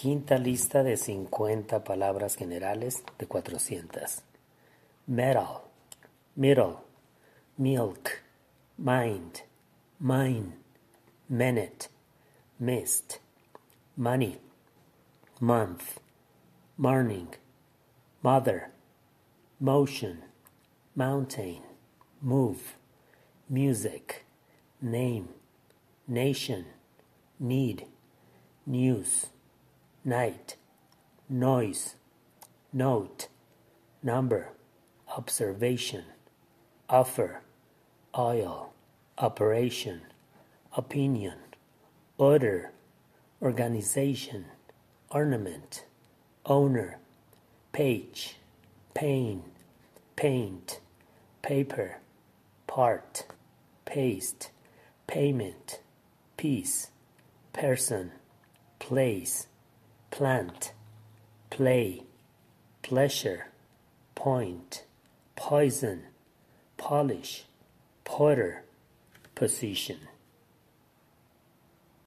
Quinta lista de cincuenta palabras generales de cuatrocientas. Metal, middle, milk, mind, mine, minute, mist, money, month, morning, mother, motion, mountain, move, music, name, nation, need, news, night, noise, note, number, observation, offer, oil, operation, opinion, order, organization, ornament, owner, page, pain, paint, paper, part, paste, payment, piece, person, place, plant, play, pleasure, point, poison, polish, porter, position.